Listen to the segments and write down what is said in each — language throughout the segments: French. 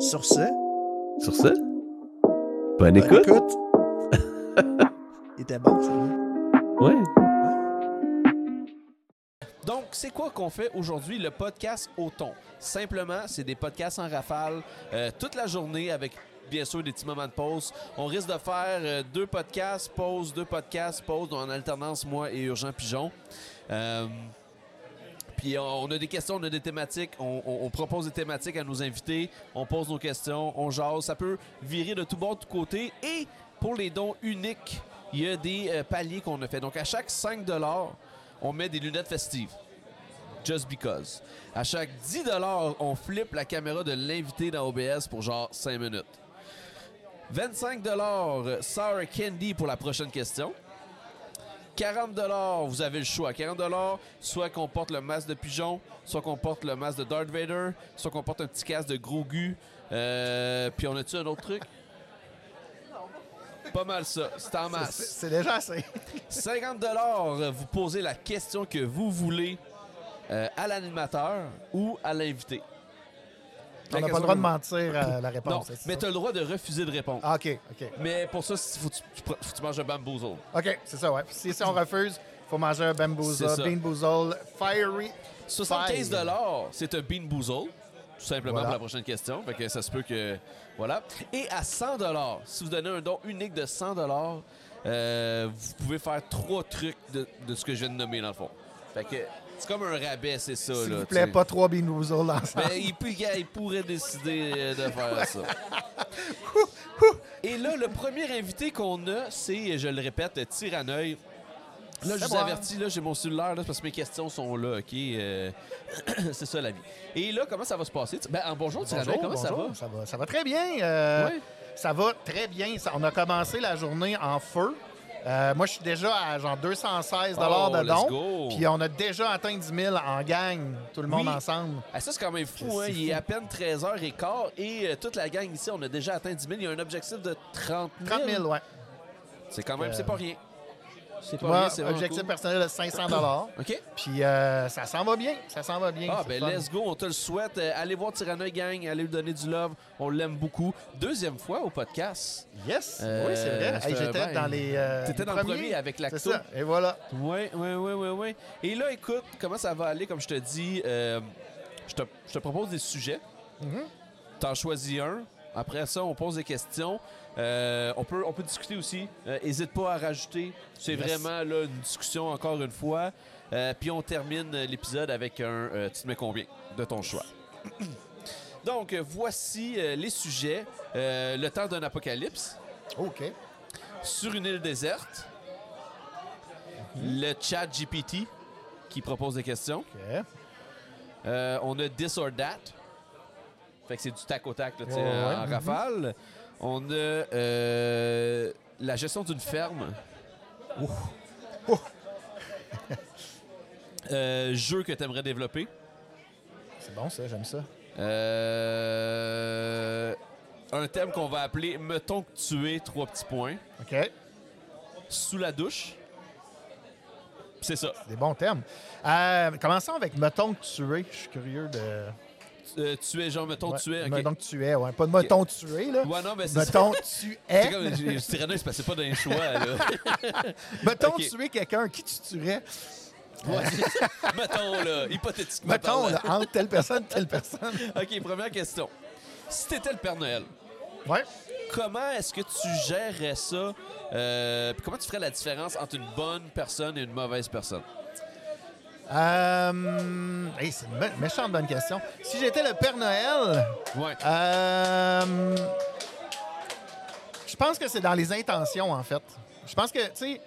Sur ce, Sur ce, bonne bonne écoute. écoute. Il était bon, ça. Ouais. Donc, c'est quoi qu'on fait aujourd'hui, le podcast au ton? Simplement, c'est des podcasts en rafale euh, toute la journée avec bien sûr des petits moments de pause. On risque de faire euh, deux podcasts, pause, deux podcasts, pause, en alternance, moi et Urgent Pigeon. Euh, puis on a des questions, on a des thématiques, on, propose des thématiques à nos invités, on pose nos questions, on jase. Ça peut virer de tout bord, de tout côté. Et pour les dons uniques, il y a des euh, paliers qu'on a fait. Donc à chaque 5 on met des lunettes festives. Just because. À chaque 10 on flippe la caméra de l'invité dans OBS pour genre 5 minutes. 25 Sour Candy pour la prochaine question. 40 vous avez le choix. 40 soit qu'on porte le masque de pigeon, soit qu'on porte le masque de Darth Vader, soit qu'on porte un petit casque de gros gu. Euh, puis on a-tu un autre truc? Pas mal ça. C'est en masse. C'est déjà assez. 50 dollars, vous posez la question que vous voulez euh, à l'animateur ou à l'invité. On n'a pas le droit de mentir à la réponse. Non, mais tu as le droit de refuser de répondre. Ah, OK, OK. Mais pour ça, il faut que tu, tu pr- faut que tu manges un bamboozle. OK, c'est ça, ouais. Si, si on refuse, il faut manger un bamboozle, bean boozle, fiery. 75 Fire. dollars, c'est un bean boozle. Tout simplement Voilà. pour la prochaine question. Fait que ça se peut que. Voilà. Et à 100 dollars, si vous donnez un don unique de 100 dollars, vous pouvez faire trois trucs de, de ce que je viens de nommer dans le fond. Fait que c'est comme un rabais, c'est ça. S'il vous plaît, pas trois bean boozles ensemble. Ben, il, peut- il pourrait décider euh, de faire ça. Et là, le premier invité qu'on a, c'est, je le répète, Tiraneuil. Là, je C'est vous avertis, là, j'ai mon cellulaire, là, parce que mes questions sont là, OK? Euh, c'est ça, la vie. Et là, comment ça va se passer? Ben, en bonjour, Tiraneuil, comment ça va? ça va? Ça va très bien. euh, Ouais. Ça va très bien. Ça- on a commencé la journée en feu. Euh, moi, je suis déjà à genre 216 Oh, de let's dons. Puis on a déjà atteint 10 000 en gang, tout le monde Oui. ensemble. Ah, ça, c'est quand même fou, hein? Il est à peine 13h15 et euh, toute la gang ici, on a déjà atteint 10 000. Il y a un objectif de 30 000. 30 000, ouais. C'est quand même, Euh, c'est pas rien. C'est rien, c'est objectif cool. personnel de 500 OK? Puis euh, ça s'en va bien. Ça s'en va bien. Ah, ben fun. let's go, on te le souhaite. Euh, allez voir Tyrannoy Gang, allez lui donner du love. On l'aime beaucoup. Deuxième fois au podcast. Yes, Euh, oui, c'est vrai. c'est Hey, J'étais ben, dans les. euh, t'étais dans le premier avec C'est Lacto. ça. Et voilà. Oui, oui, oui, oui, oui. Et là, écoute, comment ça va aller? Comme je te dis, euh, je, te, je te propose des sujets. Mhm. T'en choisis un. Après ça, on pose des questions. Euh, on, peut, on peut discuter aussi. N'hésite pas à rajouter. C'est Yes. vraiment là, une discussion encore une fois. Euh, puis on termine euh, l'épisode avec un euh, Tu te mets combien de ton choix? Donc, euh, voici euh, les sujets. Euh, le temps d'un apocalypse. OK. Sur une île déserte. Le chat GPT qui propose des questions. OK. Euh, on a This or That. Fait que c'est du tac au tac là, tu sais, Ouais, ouais. en rafale. On a euh, la gestion d'une ferme. Ouh. Euh, jeu que tu aimerais développer. C'est bon, ça. J'aime ça. Euh, un thème qu'on va appeler Mettons que tu es trois petits points. OK. Sous la douche. C'est ça. Des bons termes. Commençons avec Mettons que tu es. Je suis curieux de. Euh, tu es genre, mettons Ouais, que tu es. ok. Mettons que tu es, ouais. Pas de Mettons que tu es, là. Ouais, non, mais c'est. Mettons que tu es. C'est comme, j'ai- Cyrano, il se passait pas d'un choix, là. Mettons Ok. que tu es quelqu'un qui tu tuerais. Ouais. mettons, là, hypothétiquement. Mettons, là, entre telle personne telle personne. OK, première question. Si t'étais le Père Noël, Ouais. comment est-ce que tu gérerais ça? Euh, puis comment tu ferais la différence entre une bonne personne et une mauvaise personne? Euh, hey, c'est une bonne- méchante bonne question. Si j'étais le Père Noël, Ouais. euh, je pense que c'est dans les intentions, en fait. Je pense que, tu sais,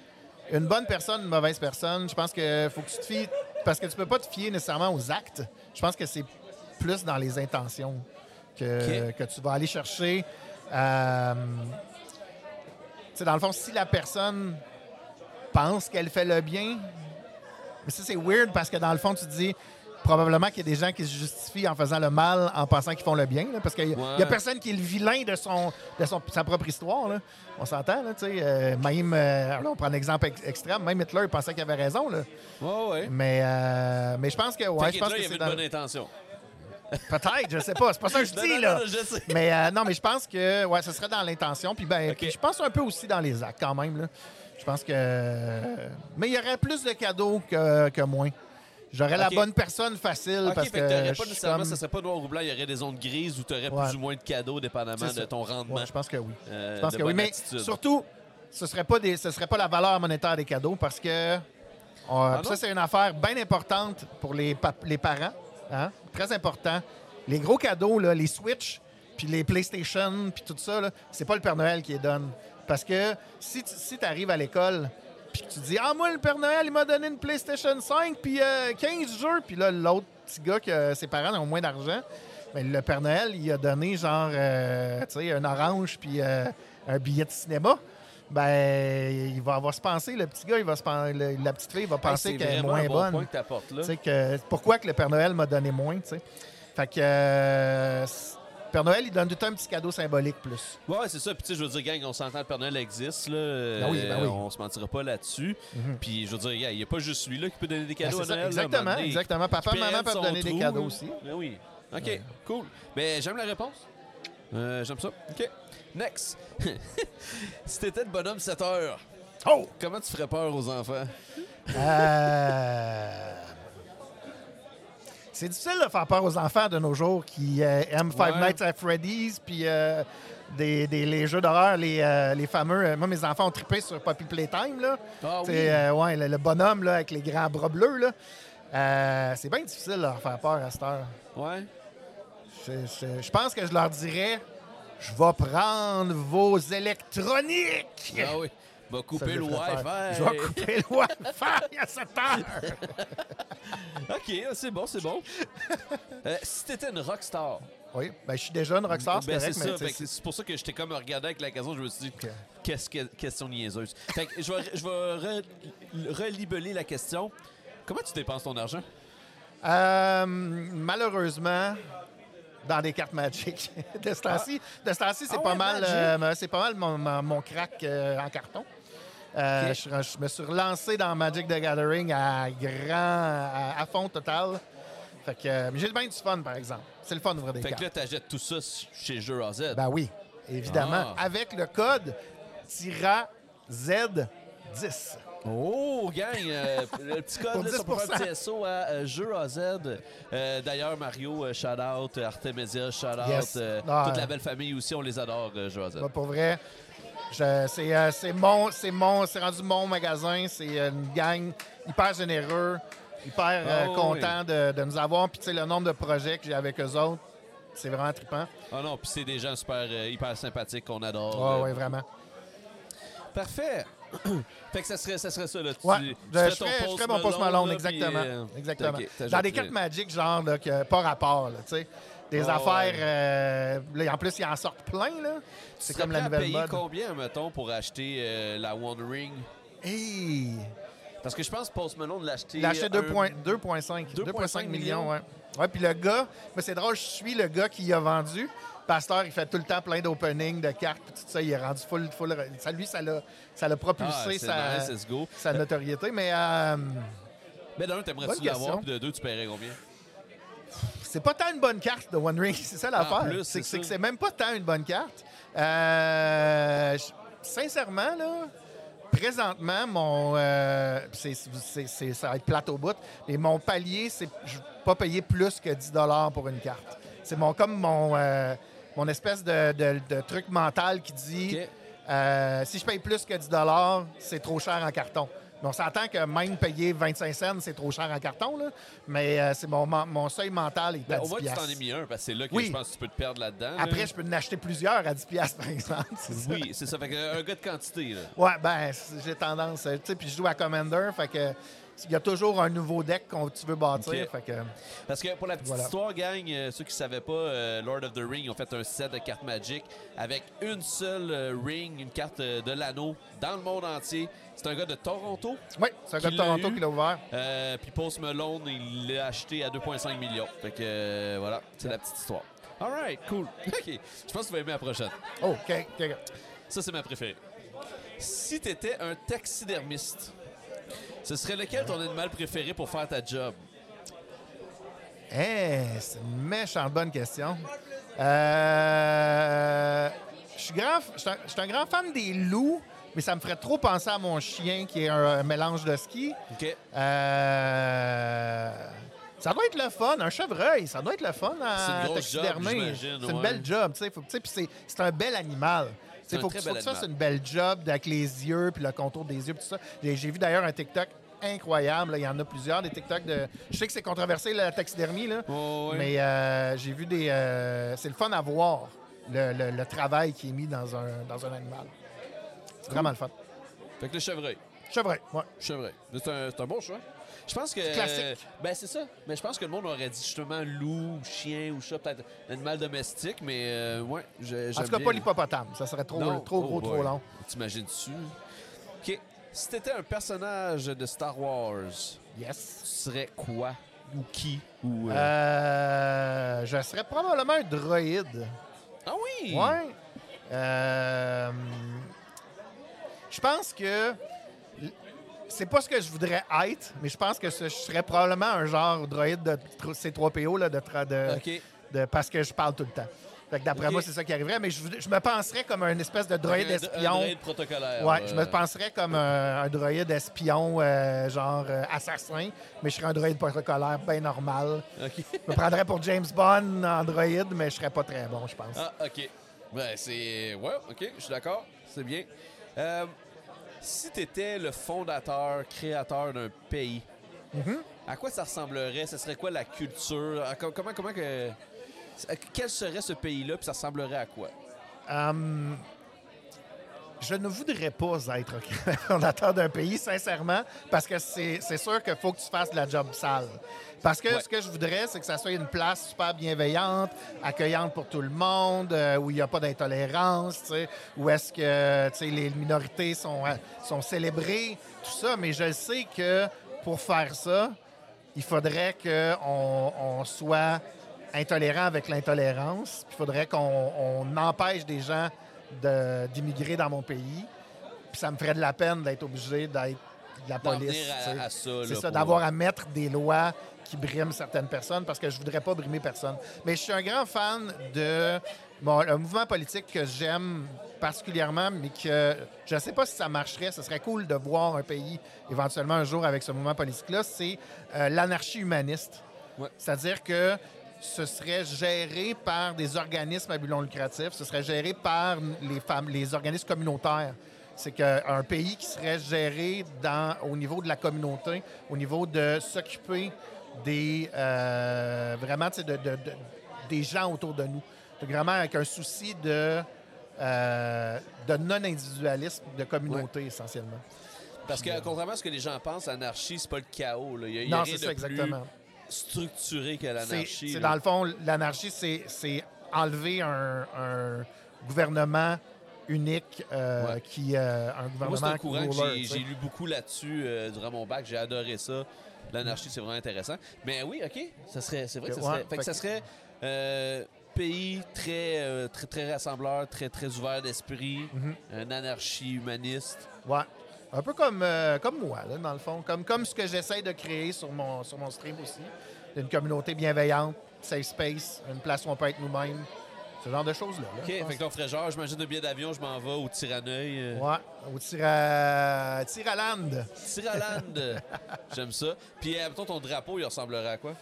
une bonne personne, une mauvaise personne, je pense que faut que tu te fies. Parce que tu peux pas te fier nécessairement aux actes. Je pense que c'est plus dans les intentions que, que tu vas aller chercher. Euh, tu sais, dans le fond, si la personne pense qu'elle fait le bien, mais ça, c'est weird parce que dans le fond, tu te dis probablement qu'il y a des gens qui se justifient en faisant le mal en pensant qu'ils font le bien. là, parce qu'il n'y a, Ouais. personne qui est le vilain de, son, de son- sa propre histoire. là. On s'entend, là, tu sais. euh, même, euh, là, on prend un exemple ex- extrême, même Hitler il pensait qu'il avait raison. Là. Ouais, ouais. Mais, euh, mais je pense que, ouais, je pense là, que il avait dans- une bonne intention. Peut-être, je sais pas. C'est pas ça que je Non, dis, non, là. non, je sais. Mais euh, non, mais je pense que ouais, ce serait dans l'intention. Puis ben, puis je pense un peu aussi dans les actes quand même. Là. Je pense que. Mais il y aurait plus de cadeaux que, que moins. J'aurais la bonne personne facile Ok, parce fait que. que t'aurais je pas suis nécessairement, comme- ça serait pas noir ou blanc, il y aurait des zones grises où tu aurais Ouais. plus ou moins de cadeaux dépendamment de ton rendement. Ouais, je pense que oui. euh, Je pense que oui. Mais attitude. surtout, ce serait pas des, ce serait pas la valeur monétaire des cadeaux parce que. on- Ah ça, c'est une affaire bien importante pour les, les parents. hein. Très important. Les gros cadeaux, là, les Switch, puis les PlayStation, puis tout ça, c'est pas le Père Noël qui les donne. Parce que si tu si arrives à l'école, puis que tu dis Ah, moi, le Père Noël, il m'a donné une PlayStation 5, puis euh, 15 jeux, puis là, l'autre petit gars que ses parents ont moins d'argent, ben, le Père Noël, il a donné genre, euh, tu sais, un orange, puis euh, un billet de cinéma. Ben, il va avoir se penser, le petit gars, il va se pen- le- la petite fille va penser qu'elle est moins un bon bonne. point que là. Que pourquoi que le Père Noël m'a donné moins, tu sais? Fait que euh, Père Noël, il donne tout le temps un petit cadeau symbolique plus. Ouais, c'est ça. Puis, tu sais, je veux dire, gang, on s'entend, le Père Noël existe, là. Ben oui, ben Euh, oui. On se mentira pas là-dessus. Mhm. Puis, je veux dire, il n'y a pas juste lui, là, qui peut donner des Ben, cadeaux à Noël. exactement, donné. exactement. Papa maman peuvent donner des cadeaux aussi. Ben oui. OK, Ouais. cool. Ben, j'aime la réponse. Euh, j'aime ça. OK. Next. si t'étais le bonhomme 7 heures, Oh! comment tu ferais peur aux enfants? Euh, C'est difficile de faire peur aux enfants de nos jours qui euh, aiment Five Ouais. Nights at Freddy's puis euh, des, des- les jeux d'horreur, les, euh, les fameux. moi, mes enfants ont trippé sur Poppy Playtime. Là. Ah oui. Ouais, le, le bonhomme là, avec les grands bras bleus. là. C'est bien difficile de leur faire peur à cette heure. Ouais. Je, je- je pense que je leur dirais je vais prendre vos électroniques. Ah oui. Va couper je le ferais peur. Wi-Fi. Je vais couper le Wi-Fi à cette heure. OK, ah, c'est bon, c'est bon. Euh, si t'étais une rockstar, Oui, ben, je suis déjà une rockstar, c'est Ben, correct, c'est mais C'est pour ça que j'étais comme regardé avec la question, je me suis dit, qu'est-ce que question niaiseuse. Fait que je vais, je vais re- relibeller la question. Comment tu dépenses ton argent? Euh, malheureusement, dans des cartes Magic. de ce temps-ci, de ce temps-ci, c'est Ah pas ouais, mal, euh, c'est pas mal mon, mon- mon crack euh, en carton. Euh, je, je me suis relancé dans Magic the Gathering à grand, à, à fond total. Fait que, euh, mais j'ai bien du fun, par exemple. C'est le fun d'ouvrir des Fait que là, t'achètes tout ça chez Jeux AZ. Ben oui, évidemment. Ah. Avec le code TIRA Z10. Oh, gang! euh, le petit code, Pour là, un 10%. petit SO à euh, Jeux AZ. Euh, D'ailleurs, Mario, euh, shout-out. Artemisia, shout-out. Yes. euh, Ah, toute la euh, belle famille aussi, on les adore, euh, Jeux AZ. Pas pour vrai. C'est euh, c'est mon, c'est mon, c'est rendu mon magasin. C'est euh, une gang hyper généreux, hyper euh, Ah oui. content de, de nous avoir. Puis tu sais, le nombre de projets que j'ai avec eux autres, c'est vraiment trippant. Ah non, puis c'est des gens super, euh, hyper sympathiques qu'on adore. Euh, ouais, vraiment. Parfait. fait que ça serait ça, serait ça là. Tu, Ouais, tu je, ferais je ton ferais, mon post Malone, là, exactement. puis, exactement. Dans des cartes Magic, genre, là, que, pas rapport, tu sais. Des Ah, affaires. ouais. euh, là, en plus, ils en sortent plein, là. C'est comme la nouvelle payer mode. combien, mettons, pour acheter euh, la One Ring? Hey! Parce que je pense que Post Malone l'a acheté... Il a acheté un- 2,5 2,5 2,5 millions. Ouais. ouais, puis le gars, mais c'est drôle, je suis le gars qui y a vendu. Pasteur, il fait tout le temps plein d'openings, de cartes, puis tout ça. Il est rendu full. full ça, lui, ça l'a ça l'a Ah, propulsé c'est sa, nice, let's go. sa notoriété. Mais euh, Mais d'un, t'aimerais-tu l'avoir? Puis de deux, tu paierais combien? C'est pas tant une bonne carte de One Ring, c'est ça l'affaire. C'est c'est que même pas tant une bonne carte. Euh, sincèrement, là, présentement, mon. euh, c'est- c'est- c'est- ça va être plate au bout, mais mon palier, c'est je pas payer plus que 10 pour une carte. C'est mon, comme mon, euh, mon espèce de, de- de truc mental qui dit si je paye plus que 10 c'est trop cher en carton. Mais on s'entend que même payer 25 cents, c'est trop cher en carton, là. mais euh, c'est mon, mon seuil mental est Ben, à au 10 moins, tu t'en es mis un, parce que c'est là que Oui. je pense que tu peux te perdre là-dedans. là. Après, je peux en acheter plusieurs à 10 piastres, par exemple. Oui, c'est ça. Fait que un gars de quantité, là. Ouais, ben, j'ai tendance. Tu sais, puis je joue à Commander, fait que il y a toujours un nouveau deck que tu veux bâtir. Ok. Fait que, Parce que pour la petite Voilà. histoire, gang, euh, ceux qui ne savaient pas, euh, Lord of the Ring ont fait un set de cartes Magic avec une seule euh, ring, une carte de l'anneau dans le monde entier. C'est un gars de Toronto. oui, c'est un gars de Toronto eu? qui l'a ouvert. Puis Post Malone, il l'a acheté à 2,5 millions. Fait que voilà, c'est la petite histoire. All right, cool. OK, je pense que tu vas aimer la prochaine. Oh, OK. OK. Ça, c'est ma préférée. Si tu étais un taxidermiste, ce serait lequel ton animal préféré pour faire ta job? Eh, c'est une méchante bonne question. Euh, je suis grand, un- un grand fan des loups, mais ça me ferait trop penser à mon chien qui est un, un mélange de ski. OK. Euh, ça doit être le fun. Un chevreuil, ça doit être le fun C'est à une grosse taxidermer. job, j'imagine, C'est une ouais. belle job. tu sais, c'est c'est un bel animal. C'est faut que, faut ça, c'est une belle job avec les yeux, puis le contour des yeux, puis tout ça. J'ai vu d'ailleurs un TikTok incroyable. là. Il y en a plusieurs, des TikTok de. Je sais que c'est controversé, la taxidermie, là. Oh. Mais euh, j'ai vu des. euh, c'est le fun à voir, le, le- le travail qui est mis dans un, dans un animal. C'est vraiment le fun. Fait que le chevreuil. Chevreuil, ouais. Chevreuil. C'est un, c'est un bon choix. Je pense que. classique. ben, c'est ça. Mais je pense que le monde aurait dit justement loup, chien ou chat, peut-être un animal domestique, mais euh, ouais. En j'aime tout cas, bien. pas l'hippopotame. Ça serait trop, Non? trop Oh gros, boy. trop long. T'imagines-tu? OK. Si t'étais un personnage de Star Wars, Yes. tu serais quoi? Ou qui? Ou, euh, Euh, je serais probablement un droïde. Ah oui! Ouais. Euh, je pense que c'est pas ce que je voudrais être, mais je pense que ce- je serais probablement un genre droïde de tr- C3PO là, de, tra- de, OK. de- parce que je parle tout le temps. Fait que d'après Ok. moi, c'est ça qui arriverait, mais je, voudrais- je me penserais comme un espèce de droïde Un- Un espion. droïde protocolaire. Ouais, euh, je me penserais comme un, un droïde espion, euh, genre euh, assassin, mais je serais un droïde protocolaire bien normal. OK. Je me prendrais pour James Bond en droïde, mais je serais pas très bon, je pense. Ah, OK. Ben, c'est. Ouais, OK, je suis d'accord. C'est bien. Euh, si tu étais le fondateur, créateur d'un pays, Mhm. à quoi ça ressemblerait? Ce serait quoi la culture? À comment, comment que. Quel serait ce pays-là, puis ça ressemblerait à quoi? Hum, je ne voudrais pas être fondateur d'un pays, sincèrement, parce que c'est sûr qu'il faut que tu fasses de la job sale. Parce que Ouais. ce que je voudrais, c'est que ça soit une place super bienveillante, accueillante pour tout le monde, euh, où il n'y a pas d'intolérance, où est-ce que les minorités sont, euh, sont célébrées, tout ça. Mais je sais que pour faire ça, il faudrait qu'on on soit intolérant avec l'intolérance. Il faudrait qu'on on empêche des gens d'immigrer dans mon pays. Puis ça me ferait de la peine d'être obligé d'être de la police. C'est ça, d'avoir à mettre des lois qui briment certaines personnes parce que je voudrais pas brimer personne. Mais je suis un grand fan de bon, un mouvement politique que j'aime particulièrement, mais que je ne sais pas si ça marcherait. Ce serait cool de voir un pays éventuellement un jour avec ce mouvement politique-là. C'est euh, l'anarchie humaniste. Ouais. C'est-à-dire que ce serait géré par des organismes à but non lucratif, ce serait géré par les, femmes, les organismes communautaires. C'est qu'un pays qui serait géré dans, au niveau de la communauté, au niveau de s'occuper des euh, vraiment de, de- de- des gens autour de nous. Donc, vraiment avec un souci de, euh, de non-individualisme, de communauté essentiellement. Parce que, contrairement à ce que les gens pensent, l'anarchie, c'est pas le chaos. là. Il y a, Non, rien c'est de ça exactement. Structuré que l'anarchie. c'est dans le fond, l'anarchie, c'est enlever un, un gouvernement unique euh, Ouais. qui euh, un Moi, gouvernement un courant que j'ai lu beaucoup là-dessus euh, durant mon bac. J'ai adoré ça. L'anarchie, c'est vraiment intéressant. Mais oui, OK. Ça serait, c'est vrai que ça Ouais, serait, fait que fait ça que- serait pays très, très, très rassembleur, très, très ouvert d'esprit, Mhm. une anarchie humaniste. Ouais. Un peu comme, euh, comme moi, là, dans le fond. Comme, comme ce que j'essaie de créer sur mon, sur mon stream aussi. Une communauté bienveillante, safe space, une place où on peut être nous-mêmes. Ce genre de choses-là. là, OK, fait que ton j'imagine de billet d'avion, je m'en vais au Tiraneuil. euh, Ouais, au Tira... Tiraland. Tiraland. J'aime ça. Puis, euh, ton drapeau, il ressemblerait à quoi?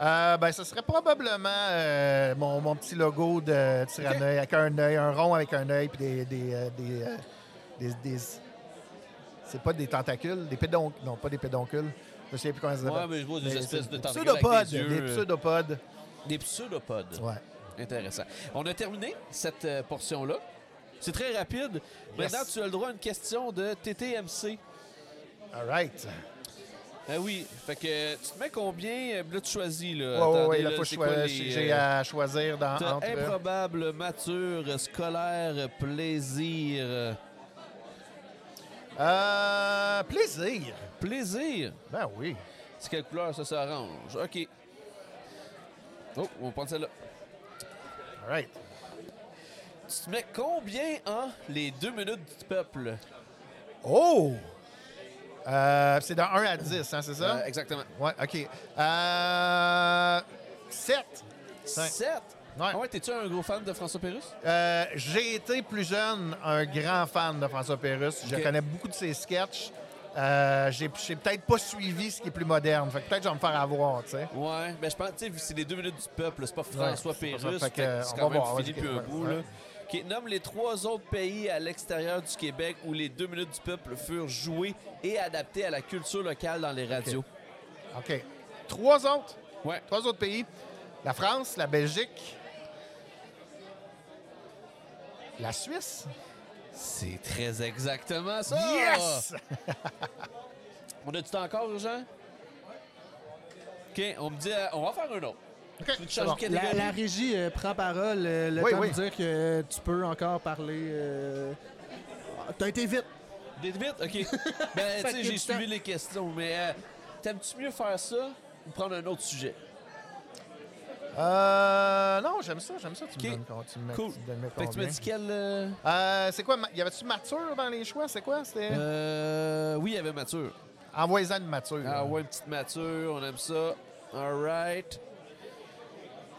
Euh, ben, ce serait probablement euh, mon, mon petit logo de Tyranneuil avec un œil, un rond avec un œil puis des. des, des- des- c'est pas des tentacules, des pédoncules. Non, pas des pédoncules. Je sais plus comment ça Ouais, s'appelle. mais je vois des Mais espèces de tentacules pseudopodes. avec des yeux, Des euh. pseudopodes. Des pseudopodes. Ouais. Intéressant. On a terminé cette euh, portion-là. C'est très rapide. Yes. Maintenant, tu as le droit à une question de TTMC. All right. Ah oui, fait que tu te mets combien? euh, Là, tu choisis. Là? Ouais, Attendez, ouais, là, faut les, j'ai à choisir dans, entre. improbable, mature, scolaire, plaisir. Euh, plaisir. Plaisir? Ben oui. C'est quelle couleur ça? C'est orange. OK. Oh, on va prendre celle-là. All right. Tu te mets combien en les deux minutes du peuple? Oh! Euh, c'est dans 1 à 10, hein, c'est ça? Euh, exactement. Ouais, OK. Euh, Sept. Cinq. 7? Ouais. Ah ouais, t'es-tu un gros fan de François Pérusse? Euh, J'ai été plus jeune un grand fan de François Pérusse. Je connais beaucoup de ses sketchs. Euh, J'ai j'ai peut-être pas suivi ce qui est plus moderne. Fait que peut-être que je vais me faire avoir, tu sais. Ouais, ben je pense, tu sais, c'est les deux minutes du peuple, c'est pas François Ouais, Fait que, que c'est on quand même voir, fini ouais, un ouais, là. Qui nomme les trois autres pays à l'extérieur du Québec où les deux minutes du peuple furent jouées et adaptées à la culture locale dans les radios. OK. Trois autres. Ouais. Trois autres pays. La France, la Belgique, la Suisse? C'est très exactement ça! Yes! On a du temps encore, Jean? OK, on me dit, euh, on va faire un autre. OK, Tu veux c'est changer bon. La, la régie euh, prend parole, euh, le Oui, temps oui. de dire que tu peux encore parler. euh, T'as été vite. Vite, vite? OK. ben, tu sais, j'ai suivi les questions, mais euh, t'aimes-tu mieux faire ça ou prendre un autre sujet? Euh, non, j'aime ça, j'aime ça. Tu OK. me donnes, tu me Cool. tu me donnes Fait que tu m'as dit quel... euh, Euh, c'est quoi? ma- Y avait-tu mature dans les choix? C'est quoi? C'était Euh, oui, il y avait mature. envoyez-en une mature. Ah ouais, une petite mature, on aime ça. All right.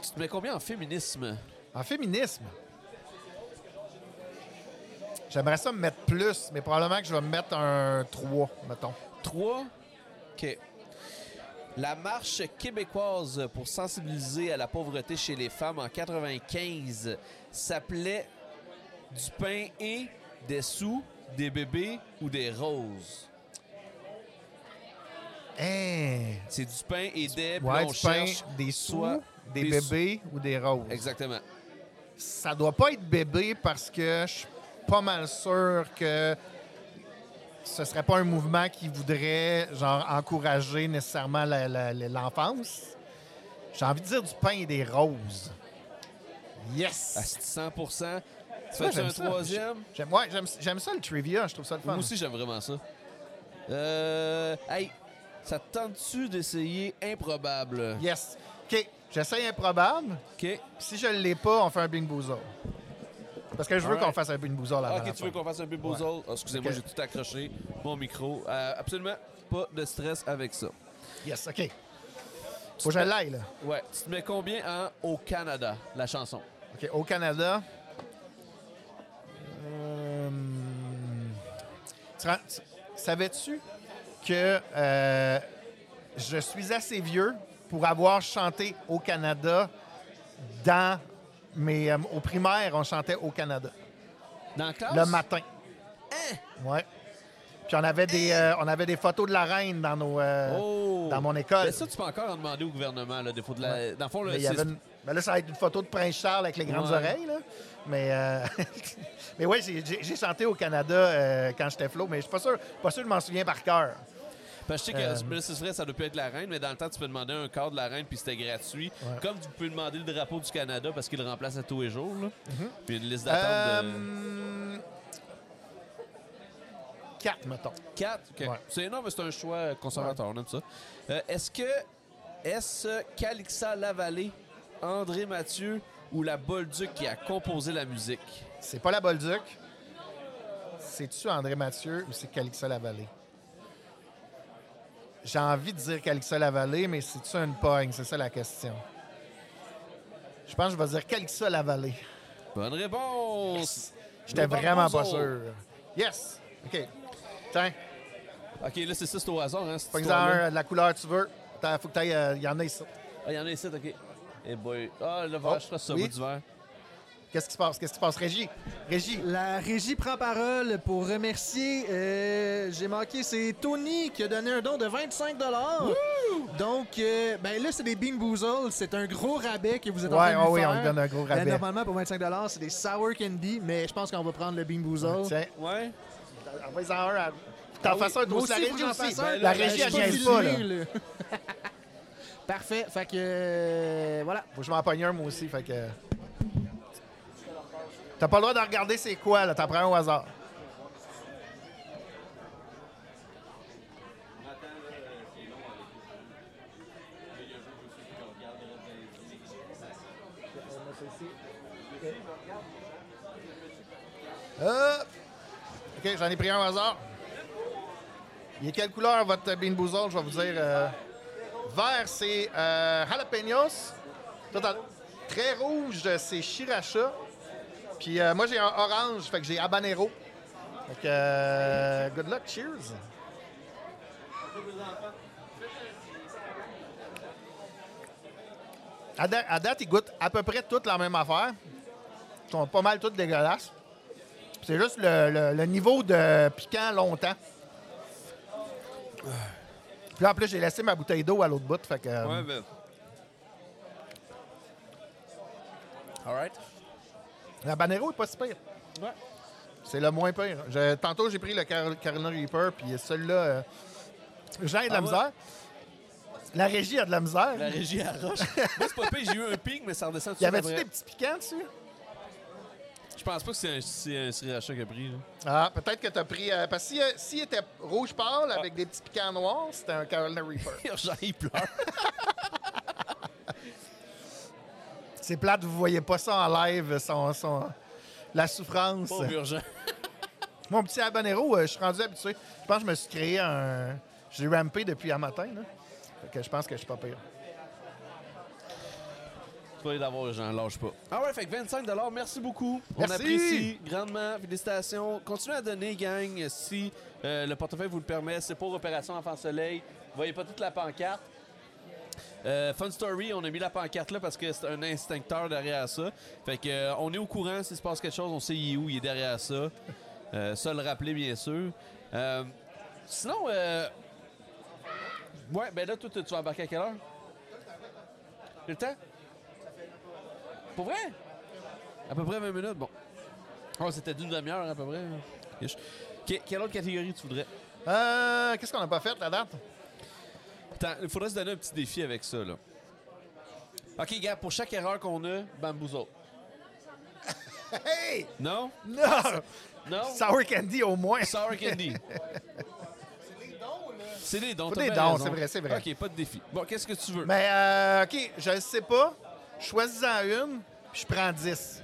Tu te mets combien en féminisme? En féminisme? J'aimerais ça me mettre plus, mais probablement que je vais me mettre un 3, mettons. 3. OK. La marche québécoise pour sensibiliser à la pauvreté chez les femmes en 95 s'appelait Du pain et des sous, des bébés ou des roses. Hein? C'est du pain et des. Ouais, du pain, des sous, des, sous. bébés ou des roses. Exactement. Ça doit pas être bébé parce que je suis pas mal sûr que ce serait pas un mouvement qui voudrait genre encourager nécessairement l'enfance. J'ai envie de dire du pain et des roses. Yes! À 100 Tu fais un ça. troisième? J'aime ouais, ça le trivia, je trouve ça le fun. Moi aussi, j'aime vraiment ça. Euh. Hey, ça te tente-tu d'essayer improbable? Yes. OK, j'essaie improbable. OK. Si je l'ai pas, on fait un Bing Boozle. Parce que je veux qu'on fasse un Bing Boozle avant Ok, la tu veux qu'on fasse un peu boozle? Ah, Excusez-moi, Ok. j'ai tout accroché. Mon micro. Euh, absolument pas de stress avec ça. Yes, OK. Faut que je l'aille, là. Ouais. Tu te mets combien en Au Canada, la chanson? OK, au Canada. euh, Savais-tu que euh, je suis assez vieux pour avoir chanté au Canada dans mes. euh, au primaire, on chantait au Canada. Dans la classe? Le matin. Ouais. Puis on avait des, euh, on avait des photos de la reine dans nos, euh, Oh! dans mon école. Mais ça, tu peux encore en demander au gouvernement, là, des de la... Ouais. Dans le fond, là, Mais y avait une- ben là, ça va être une photo de Prince Charles avec les grandes Ouais. oreilles. Là. Mais, euh, mais oui, j'ai- chanté au Canada quand j'étais flow, mais je suis pas sûr, pas sûr de m'en souviens par cœur. Parce que je sais que Euh, c'est vrai, ça doit plus être la reine, mais dans le temps, tu peux demander un quart de la reine, puis c'était gratuit. Ouais. Comme tu peux demander le drapeau du Canada parce qu'il le remplace à tous les jours. Là. Puis une liste Euh, d'attente de Quatre, mettons. 4. ouais. C'est énorme, mais c'est un choix conservateur, on aime ça. Euh, est-ce que est-ce Calixa Lavallée, André Mathieu ou la Bolduc qui a composé la musique? C'est pas la Bolduc. C'est-tu André Mathieu ou c'est Calixa Lavallée? J'ai envie de dire Calixa Lavallée, mais c'est-tu une pogne? C'est ça la question. Je pense que je vais dire Calixa Lavallée. Bonne réponse! J'étais vraiment pas sûr. Yes! OK. Tiens, Ok, là, c'est ça, c'est au hasard. Hein, un de la couleur que tu veux. Attends, faut que tu Il y en a ici. Ah, il y en a ici, ok. Eh boy. Ah, le verre, Oh, je crois que ça oui. du verre. Qu'est-ce qui se passe? Qu'est-ce qui se passe? Régie? Régie? La régie prend parole pour remercier. euh, J'ai manqué, c'est Tony qui a donné un don de 25 Donc, euh, ben là, c'est des Bean Boozle. C'est un gros rabais que vous êtes en train de ouais, oui, faire. on lui donne un gros Ben, rabais. normalement, pour 25 c'est des Sour Candy, mais je pense qu'on va prendre le Bean Boozle. Tiens, Ouais. envoie-en un. À... T'en fasses un, aussi, la régie aussi. un. La Ben, régie, je elle pas, là. filmé, là. Parfait. Fait que, euh, voilà. Faut que je m'en pogne un, moi aussi, fait que... T'as pas le droit de regarder c'est quoi, là. T'en prends un au hasard. Euh, OK, j'en ai pris un au hasard. Il est quelle couleur votre Bean Boozle? Je vais vous dire. euh, vert, c'est euh, jalapenos. Très rouge, c'est Shiracha. Puis euh, moi, j'ai un orange, fait que j'ai habanero. Fait que, euh, good luck, cheers. À date, à date, ils goûtent à peu près toutes la même affaire. Ils sont pas mal toutes dégueulasses. C'est juste le, niveau de piquant longtemps. Puis là, en plus, j'ai laissé ma bouteille d'eau à l'autre bout. Fait que, euh, Ouais, ben. Alright. La Banero est pas si pire. Ouais. C'est le moins pire. Je- tantôt, j'ai pris le Car- Carolina Reaper, puis celui-là, euh, a de la Ah ouais? misère. La régie a de la misère. La régie arroche. Moi, c'est pas pire, j'ai eu un pic, mais ça redescend tout Y avait-tu des petits piquants dessus? Je pense pas que c'est un, sriracha qui a pris. là. Ah, peut-être que tu as pris. euh, parce que s'il s'il était rouge pâle avec des petits piquants noirs, c'était un Carolina Reaper. Il pleure. C'est plate, vous voyez pas ça en live, son, son- la souffrance. Pauvre urgent. Mon petit habanero, euh, je suis rendu habitué. Je pense que je me suis créé un. J'ai rampé depuis un matin. Là. Fait que je pense que je suis pas pire. Tu d'avoir urgent, lâche pas. Ah ouais, fait que 25 merci beaucoup. On apprécie grandement. Félicitations. Continuez à donner, gang, si euh, le portefeuille vous le permet. C'est pour Opération Enfant Soleil. Vous voyez pas toute la pancarte. Euh, Fun Story, on a mis la pancarte là parce que c'est un instincteur derrière ça. Fait que euh, on est au courant s'il se passe quelque chose, on sait il est où, il est derrière ça. Euh, ça le rappeler bien sûr. Sinon, ouais, ben là, toi, tu vas embarquer à quelle heure? Le temps? Pour vrai? À peu près 20 minutes, bon. Oh, c'était d'une demi-heure à peu près. Quelle autre catégorie tu voudrais? Qu'est-ce qu'on n'a pas fait à date? Attends, il faudrait se donner un petit défi avec ça, là. OK, gars, pour chaque erreur qu'on a, bambouzo. Hey! Non? Non! Non? Sour candy au moins. Sour candy. C'est des dons, Faut t'as des dons, c'est vrai, c'est vrai. OK, pas de défi. Bon, qu'est-ce que tu veux? Mais, euh, OK, je ne sais pas. Choisis-en une, puis je prends 10.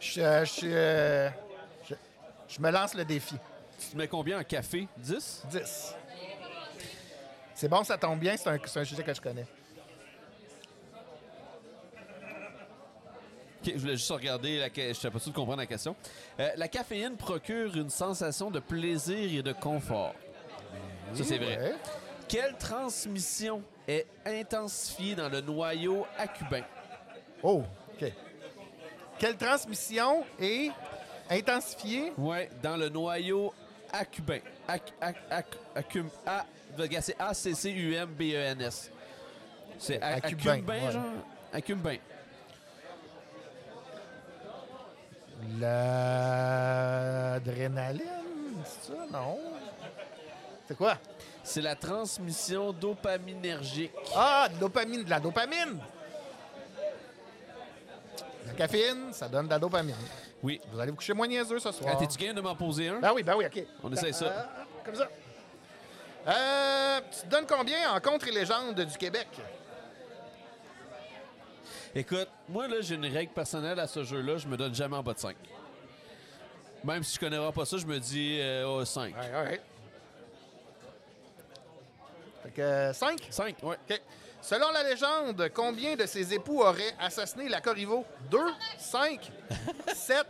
Je, euh, je, euh, je, je me lance le défi. Tu mets combien en café? 10? 10. C'est bon, ça tombe bien, c'est un, c'est un sujet que je connais. Je voulais juste regarder, la... je suis pas sûr de comprendre la question. Euh, la caféine procure une sensation de plaisir et de confort. Ça, c'est vrai. Ouais. Quelle transmission est intensifiée dans le noyau acubain? Oh, OK. Quelle transmission est intensifiée? Ouais, dans le noyau acubain. Ac, ac, ac, acum, A, regarde, c'est A-C-C-U-M-B-E-N-S. C'est a- Acubain, acubain, ouais. genre? L'adrénaline, c'est ça? Non? C'est quoi? C'est la transmission dopaminergique. Ah, de dopamine, de la dopamine! La caféine, ça donne de la dopamine. Oui. Vous allez vous coucher moins niaiseux ce soir. Ah, T'es-tu game de m'en poser un? Ben oui, ben oui, OK. On essaie ça. Euh, comme ça. Euh, tu te donnes combien en contre et légende du Québec? Écoute, moi, là, j'ai une règle personnelle à ce jeu-là. Je me donne jamais en bas de 5. Même si je connais pas ça, je me dis euh, 5. Ouais, ouais. Fait que 5? 5, ouais. OK. Selon la légende, combien de ses époux auraient assassiné la Corriveau? 2, 5, 7,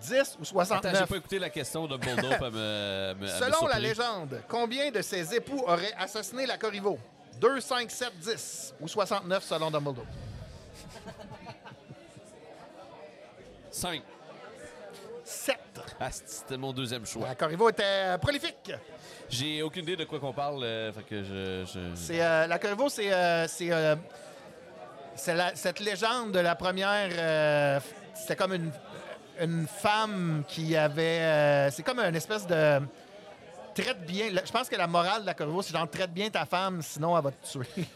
10 ou Attends, j'ai 69? pas écouté la question de Bulldog à me, me- à me Selon la légende, combien de ses époux auraient assassiné la Corriveau? 2, 5, 7, 10 ou 69 selon Dumbledore? 5. 7. Ah, c'était mon deuxième choix. La Corriveau était prolifique. J'ai aucune idée de quoi qu'on parle, euh, fait que je... je- C'est, euh, la Corriveau, c'est, euh, c'est, euh, cette légende de la première. euh, c'était comme une, une femme qui avait. euh, c'est comme une espèce de. Traite bien. Je pense que la morale de la Corriveau, c'est genre traite bien ta femme, sinon elle va te tuer.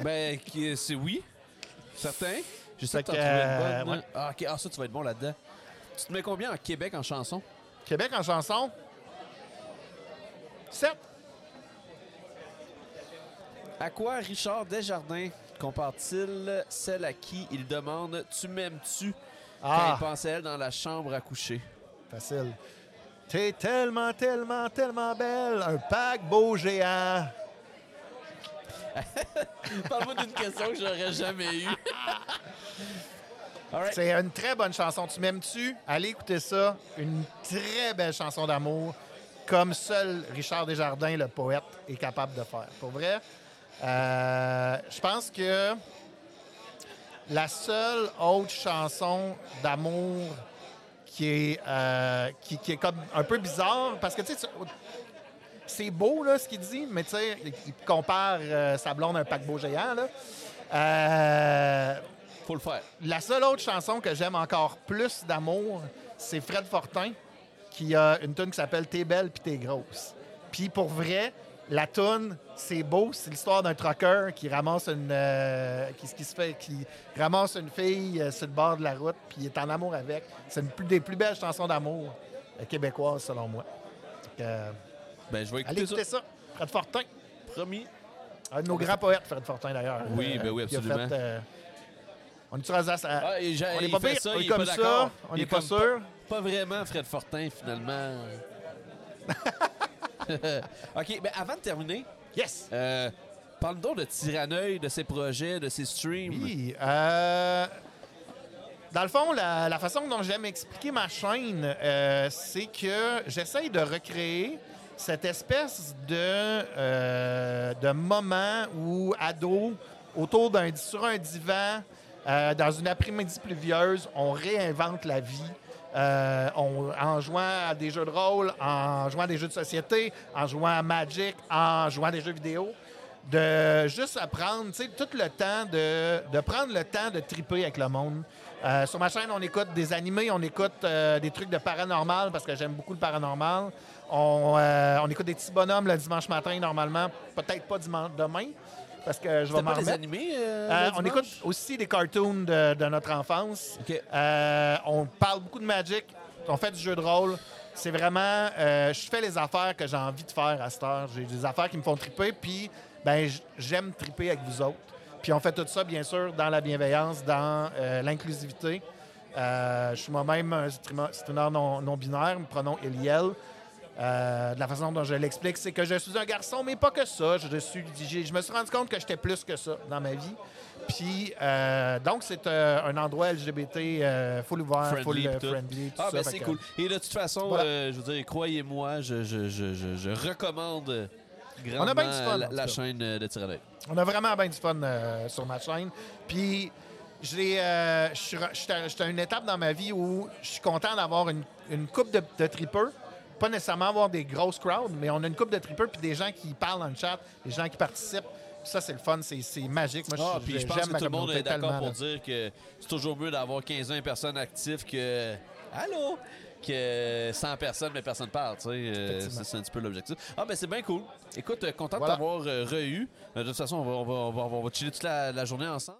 Ben, c'est oui. Certain. Fait t'en que, trouver une euh, bonne. ouais. Ah, ok. Ah, ça, tu vas être bon là-dedans. Tu te mets combien en Québec en chanson? Québec en chanson? 7. À quoi Richard Desjardins compare-t-il celle à qui il demande « Tu m'aimes-tu? » quand Ah, il pense à elle dans la chambre à coucher. facile. T'es tellement, tellement, tellement belle. Un paquebot géant. Parle-moi d'une question que j'aurais jamais eue. Right. C'est une très bonne chanson. Tu m'aimes-tu? Allez écouter ça. Une très belle chanson d'amour, comme seul Richard Desjardins, le poète, est capable de faire. Pour vrai, euh, je pense que la seule autre chanson d'amour qui est, euh, qui, qui est comme un peu bizarre, parce que tu sais, c'est beau là, ce qu'il dit, mais tu sais, il il compare euh, sa blonde à un paquebot géant. Là. Euh, Faut le faire. la seule autre chanson que j'aime encore plus d'amour, c'est Fred Fortin, qui a une tune qui s'appelle T'es belle puis t'es grosse. Puis pour vrai, la tune, c'est beau, c'est l'histoire d'un trucker qui ramasse une euh, qui, qui se fait qui ramasse une fille euh, sur le bord de la route puis il est en amour avec. C'est une plus- des plus belles chansons d'amour euh, québécoises selon moi. Donc, Ben, je vais allez écouter écouter ça. Fred Fortin. Promis. un de nos grands poètes, Fred Fortin d'ailleurs. Oui, ben oui, absolument. fait, on est sur Alsace à- Ah, on est pas pire, ça, on est comme pas ça, on n'est pas sûr. Pas, vraiment Fred Fortin, finalement. OK, ben avant de terminer, Yes! euh, parle donc de Tyranneuil, de ses projets, de ses streams. Oui. euh, dans le fond, la, la façon dont j'aime expliquer ma chaîne, euh, c'est que j'essaye de recréer cette espèce de, euh, de moment où, ado, autour d'un sur un divan, euh, dans une après-midi pluvieuse, on réinvente la vie. Euh, on- en jouant à des jeux de rôle, en jouant à des jeux de société, en jouant à Magic, en jouant à des jeux vidéo de juste apprendre, tu sais, tout le temps de, prendre le temps de triper avec le monde. Euh, sur ma chaîne, on écoute des animés, on écoute des trucs de paranormal parce que j'aime beaucoup le paranormal. On, on écoute des petits bonhommes le dimanche matin normalement, peut-être pas dimanche demain parce que je vais m'en remettre. animés? euh, Euh, on écoute aussi des cartoons de, de notre enfance. Euh, on parle beaucoup de Magic. On fait du jeu de rôle. C'est vraiment... je fais les affaires que j'ai envie de faire à cette heure. J'ai des affaires qui me font triper, puis ben, j'aime triper avec vous autres. Puis on fait tout ça, bien sûr, dans la bienveillance, dans l'inclusivité. Euh, je suis moi-même un streamer, non, non-binaire, me pronom Eliel. Euh, de la façon dont je l'explique, c'est que je suis un garçon, mais pas que ça. Je, suis, j'ai- je me suis rendu compte que j'étais plus que ça dans ma vie. Puis, euh, donc, c'est euh, un endroit LGBT full ouvert, Friendly, full tout. friendly, tout Ah, ça. ben c'est cool. Et de toute façon, Voilà. je veux dire, croyez-moi, je, recommande grandement On a du fun, la, chaîne de Tyranneuil. On a vraiment bien du fun sur ma chaîne. Puis, euh, je suis à- je suis à une étape dans ma vie où je suis content d'avoir une, une coupe de, de tripeurs. Pas nécessairement avoir des grosses crowds, mais on a une coupe de tripeurs puis des gens qui parlent dans le chat, des gens qui participent. Ça, c'est le fun, c'est, magique. Moi, Ah, je- puis je pense que ma tout le monde est d'accord pour là. dire que c'est toujours mieux d'avoir 15-20 personnes actives que. Allô? Que 100 personnes, mais personne parle, tu sais. euh, c'est un petit peu l'objectif. Ah, ben c'est bien cool. Écoute, euh, content Voilà. de t'avoir euh, re-eu. Euh, de toute façon, on va, on va, on va, on va chiller toute la, la journée ensemble.